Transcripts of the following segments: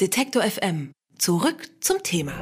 Detektor FM. Zurück zum Thema.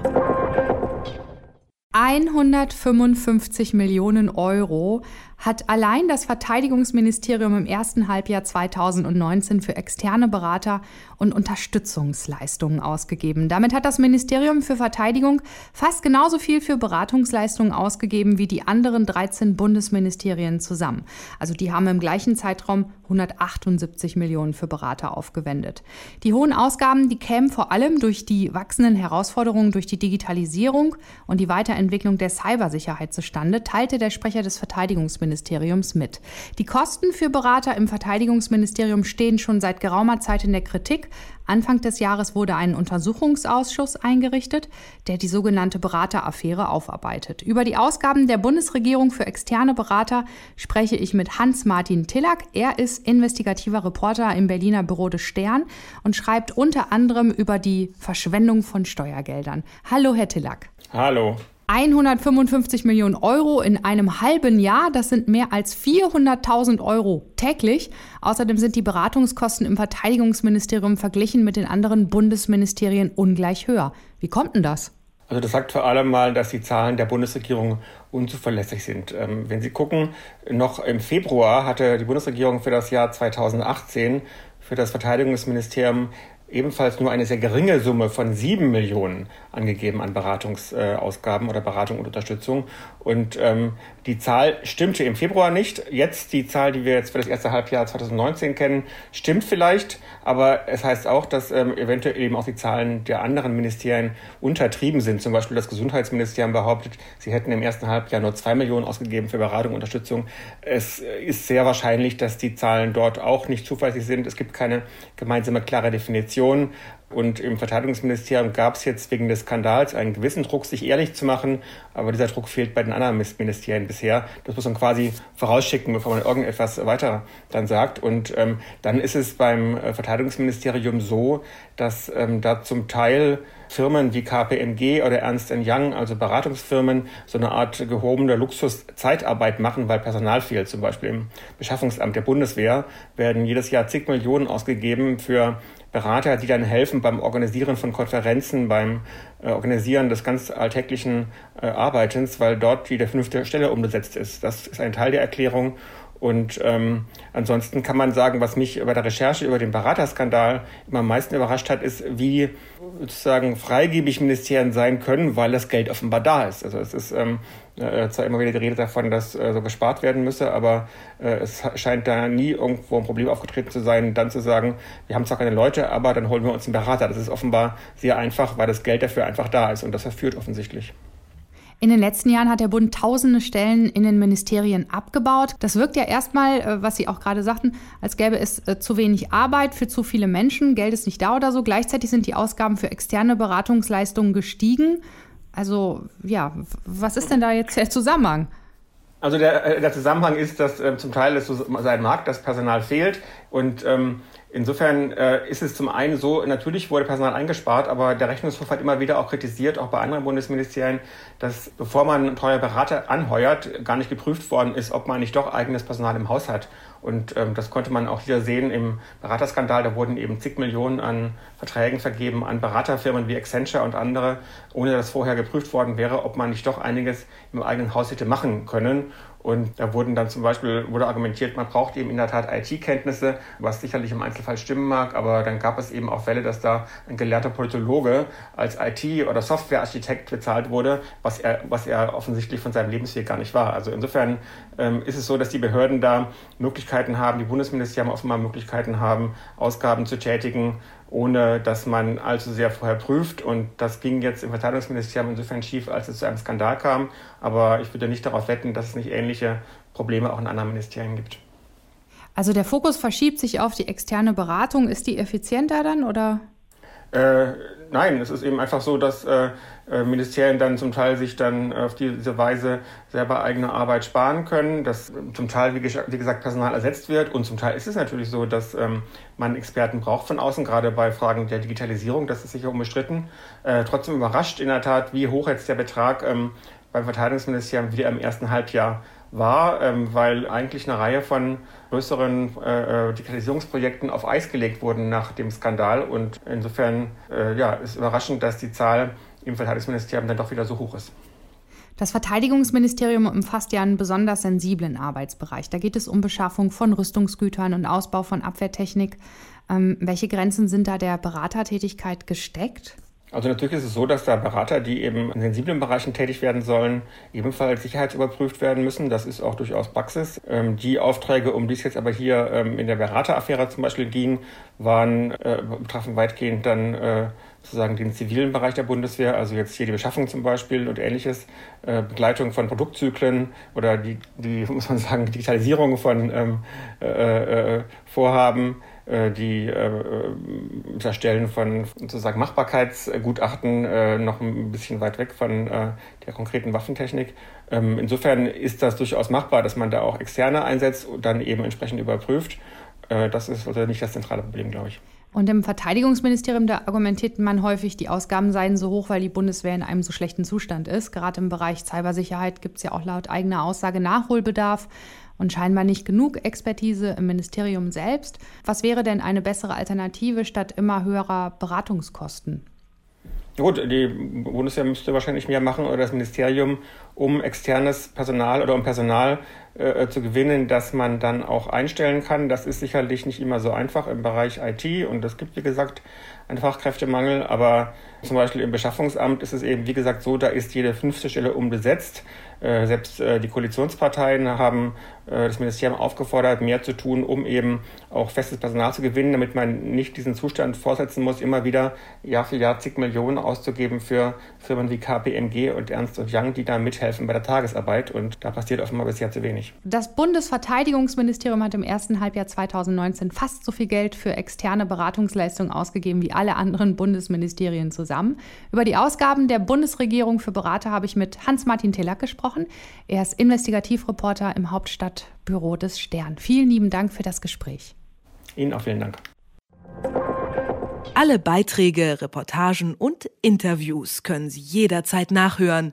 155 Millionen Euro hat allein das Verteidigungsministerium im ersten Halbjahr 2019 für externe Berater und Unterstützungsleistungen ausgegeben. Damit hat das Ministerium für Verteidigung fast genauso viel für Beratungsleistungen ausgegeben wie die anderen 13 Bundesministerien zusammen. Also die haben im gleichen Zeitraum 178 Millionen für Berater aufgewendet. Die hohen Ausgaben, die kämen vor allem durch die wachsenden Herausforderungen durch die Digitalisierung und die Weiterentwicklung der Cybersicherheit zustande, teilte der Sprecher des Verteidigungsministeriums Verteidigungsministeriums mit. Die Kosten für Berater im Verteidigungsministerium stehen schon seit geraumer Zeit in der Kritik. Anfang des Jahres wurde ein Untersuchungsausschuss eingerichtet, der die sogenannte Berateraffäre aufarbeitet. Über die Ausgaben der Bundesregierung für externe Berater spreche ich mit Hans-Martin Tillack. Er ist investigativer Reporter im Berliner Büro des Stern und schreibt unter anderem über die Verschwendung von Steuergeldern. Hallo, Herr Tillack. Hallo. 155 Millionen Euro in einem halben Jahr, das sind mehr als 400.000 Euro täglich. Außerdem sind die Beratungskosten im Verteidigungsministerium verglichen mit den anderen Bundesministerien ungleich höher. Wie kommt denn das? Also das sagt vor allem mal, dass die Zahlen der Bundesregierung unzuverlässig sind. Ähm, wenn Sie gucken, noch im Februar hatte die Bundesregierung für das Jahr 2018 für das Verteidigungsministerium ebenfalls nur eine sehr geringe Summe von sieben Millionen angegeben an Beratungsausgaben oder Beratung und Unterstützung. Und ähm, die Zahl stimmte im Februar nicht. Jetzt die Zahl, die wir jetzt für das erste Halbjahr 2019 kennen, stimmt vielleicht, aber es heißt auch, dass ähm, eventuell eben auch die Zahlen der anderen Ministerien untertrieben sind. Zum Beispiel das Gesundheitsministerium behauptet, sie hätten im ersten Halbjahr nur zwei Millionen ausgegeben für Beratung und Unterstützung. Es ist sehr wahrscheinlich, dass die Zahlen dort auch nicht zuverlässig sind. Es gibt keine gemeinsame klare Definition. Und im Verteidigungsministerium gab es jetzt wegen des Skandals einen gewissen Druck, sich ehrlich zu machen. Aber dieser Druck fehlt bei den anderen Ministerien bisher. Das muss man quasi vorausschicken, bevor man irgendetwas weiter dann sagt. Und ähm, dann ist es beim äh, Verteidigungsministerium so, dass ähm, da zum Teil Firmen wie KPMG oder Ernst Young, also Beratungsfirmen, so eine Art gehobene Luxuszeitarbeit machen, weil Personal fehlt. Zum Beispiel im Beschaffungsamt der Bundeswehr werden jedes Jahr zig Millionen ausgegeben für Berater, die dann helfen beim Organisieren von Konferenzen, beim äh, Organisieren des ganz alltäglichen äh, Arbeitens, weil dort die der fünfte Stelle umgesetzt ist. Das ist ein Teil der Erklärung. Und ähm, ansonsten kann man sagen, was mich bei der Recherche über den Beraterskandal immer am meisten überrascht hat, ist, wie sozusagen freigebig Ministerien sein können, weil das Geld offenbar da ist. Also es ist ähm, äh, zwar immer wieder die Rede davon, dass äh, so gespart werden müsse, aber äh, es scheint da nie irgendwo ein Problem aufgetreten zu sein, dann zu sagen, wir haben zwar keine Leute, aber dann holen wir uns einen Berater. Das ist offenbar sehr einfach, weil das Geld dafür einfach da ist und das verführt offensichtlich. In den letzten Jahren hat der Bund tausende Stellen in den Ministerien abgebaut. Das wirkt ja erstmal, äh, was Sie auch gerade sagten, als gäbe es äh, zu wenig Arbeit für zu viele Menschen. Geld ist nicht da oder so. Gleichzeitig sind die Ausgaben für externe Beratungsleistungen gestiegen. Also ja, was ist denn da jetzt der Zusammenhang? Also der, äh, der Zusammenhang ist, dass äh, zum Teil ist so sein Markt, das Personal fehlt und ähm, Insofern äh, ist es zum einen so, natürlich wurde Personal eingespart, aber der Rechnungshof hat immer wieder auch kritisiert, auch bei anderen Bundesministerien, dass bevor man teure Berater anheuert, gar nicht geprüft worden ist, ob man nicht doch eigenes Personal im Haus hat. Und ähm, das konnte man auch hier sehen im Beraterskandal. Da wurden eben zig Millionen an Verträgen vergeben an Beraterfirmen wie Accenture und andere, ohne dass vorher geprüft worden wäre, ob man nicht doch einiges im eigenen Haus hätte machen können. Und da wurden dann zum Beispiel, wurde argumentiert, man braucht eben in der Tat IT-Kenntnisse, was sicherlich im Einzelfall stimmen mag, aber dann gab es eben auch Fälle, dass da ein gelehrter Politologe als IT- oder Softwarearchitekt bezahlt wurde, was er, was er offensichtlich von seinem Lebensweg gar nicht war. Also insofern ähm, ist es so, dass die Behörden da Möglichkeiten haben, die Bundesministerien offenbar Möglichkeiten haben, Ausgaben zu tätigen, ohne dass man allzu sehr vorher prüft. Und das ging jetzt im Verteidigungsministerium insofern schief, als es zu einem Skandal kam. Aber ich würde nicht darauf wetten, dass es nicht ähnliche Probleme auch in anderen Ministerien gibt. Also der Fokus verschiebt sich auf die externe Beratung. Ist die effizienter dann oder? Äh, nein, es ist eben einfach so, dass äh, äh, Ministerien dann zum Teil sich dann auf diese Weise selber eigene Arbeit sparen können, dass zum Teil, wie, gesagt, Personal ersetzt wird und zum Teil ist es natürlich so, dass ähm, man Experten braucht von außen, gerade bei Fragen der Digitalisierung, das ist sicher unbestritten. Äh, trotzdem überrascht in der Tat, wie hoch jetzt der Betrag ähm, beim Verteidigungsministerium wieder im ersten Halbjahr war, ähm, weil eigentlich eine Reihe von größeren äh, äh, Digitalisierungsprojekten auf Eis gelegt wurden nach dem Skandal. Und insofern äh, ja, ist überraschend, dass die Zahl im Verteidigungsministerium dann doch wieder so hoch ist. Das Verteidigungsministerium umfasst ja einen besonders sensiblen Arbeitsbereich. Da geht es um Beschaffung von Rüstungsgütern und Ausbau von Abwehrtechnik. Ähm, welche Grenzen sind da der Beratertätigkeit gesteckt? Also natürlich ist es so, dass da Berater, die eben in sensiblen Bereichen tätig werden sollen, ebenfalls sicherheitsüberprüft werden müssen. Das ist auch durchaus Praxis. Ähm, die Aufträge, um die es jetzt aber hier ähm, in der Berateraffäre zum Beispiel ging, waren, äh, betrafen weitgehend dann äh, sozusagen den zivilen Bereich der Bundeswehr, also jetzt hier die Beschaffung zum Beispiel und ähnliches, äh, Begleitung von Produktzyklen oder die, die, muss man sagen, Digitalisierung von ähm, äh, äh, Vorhaben die äh, das Erstellen von sozusagen Machbarkeitsgutachten äh, noch ein bisschen weit weg von äh, der konkreten Waffentechnik. Ähm, insofern ist das durchaus machbar, dass man da auch Externe einsetzt und dann eben entsprechend überprüft. Äh, das ist also nicht das zentrale Problem, glaube ich. Und im Verteidigungsministerium, da argumentiert man häufig, die Ausgaben seien so hoch, weil die Bundeswehr in einem so schlechten Zustand ist. Gerade im Bereich Cybersicherheit gibt es ja auch laut eigener Aussage Nachholbedarf und scheinbar nicht genug Expertise im Ministerium selbst. Was wäre denn eine bessere Alternative statt immer höherer Beratungskosten? Gut, die Bundeswehr müsste wahrscheinlich mehr machen oder das Ministerium, um externes Personal oder um Personal äh, zu gewinnen, das man dann auch einstellen kann. Das ist sicherlich nicht immer so einfach im Bereich IT und es gibt, wie gesagt, einen Fachkräftemangel, aber zum Beispiel im Beschaffungsamt ist es eben, wie gesagt, so, da ist jede fünfte Stelle umbesetzt. Äh, selbst äh, die Koalitionsparteien haben äh, das Ministerium aufgefordert, mehr zu tun, um eben auch festes Personal zu gewinnen, damit man nicht diesen Zustand vorsetzen muss, immer wieder Jahr für Jahr zig Millionen auszugeben für Firmen wie KPMG und Ernst Young, die da mithelfen bei der Tagesarbeit. Und da passiert offenbar bisher zu wenig. Das Bundesverteidigungsministerium hat im ersten Halbjahr 2019 fast so viel Geld für externe Beratungsleistungen ausgegeben wie alle anderen Bundesministerien zusammen. Über die Ausgaben der Bundesregierung für Berater habe ich mit Hans-Martin Telack gesprochen. Er ist Investigativreporter im Hauptstadtbüro des Stern. Vielen lieben Dank für das Gespräch. Ihnen auch vielen Dank. Alle Beiträge, Reportagen und Interviews können Sie jederzeit nachhören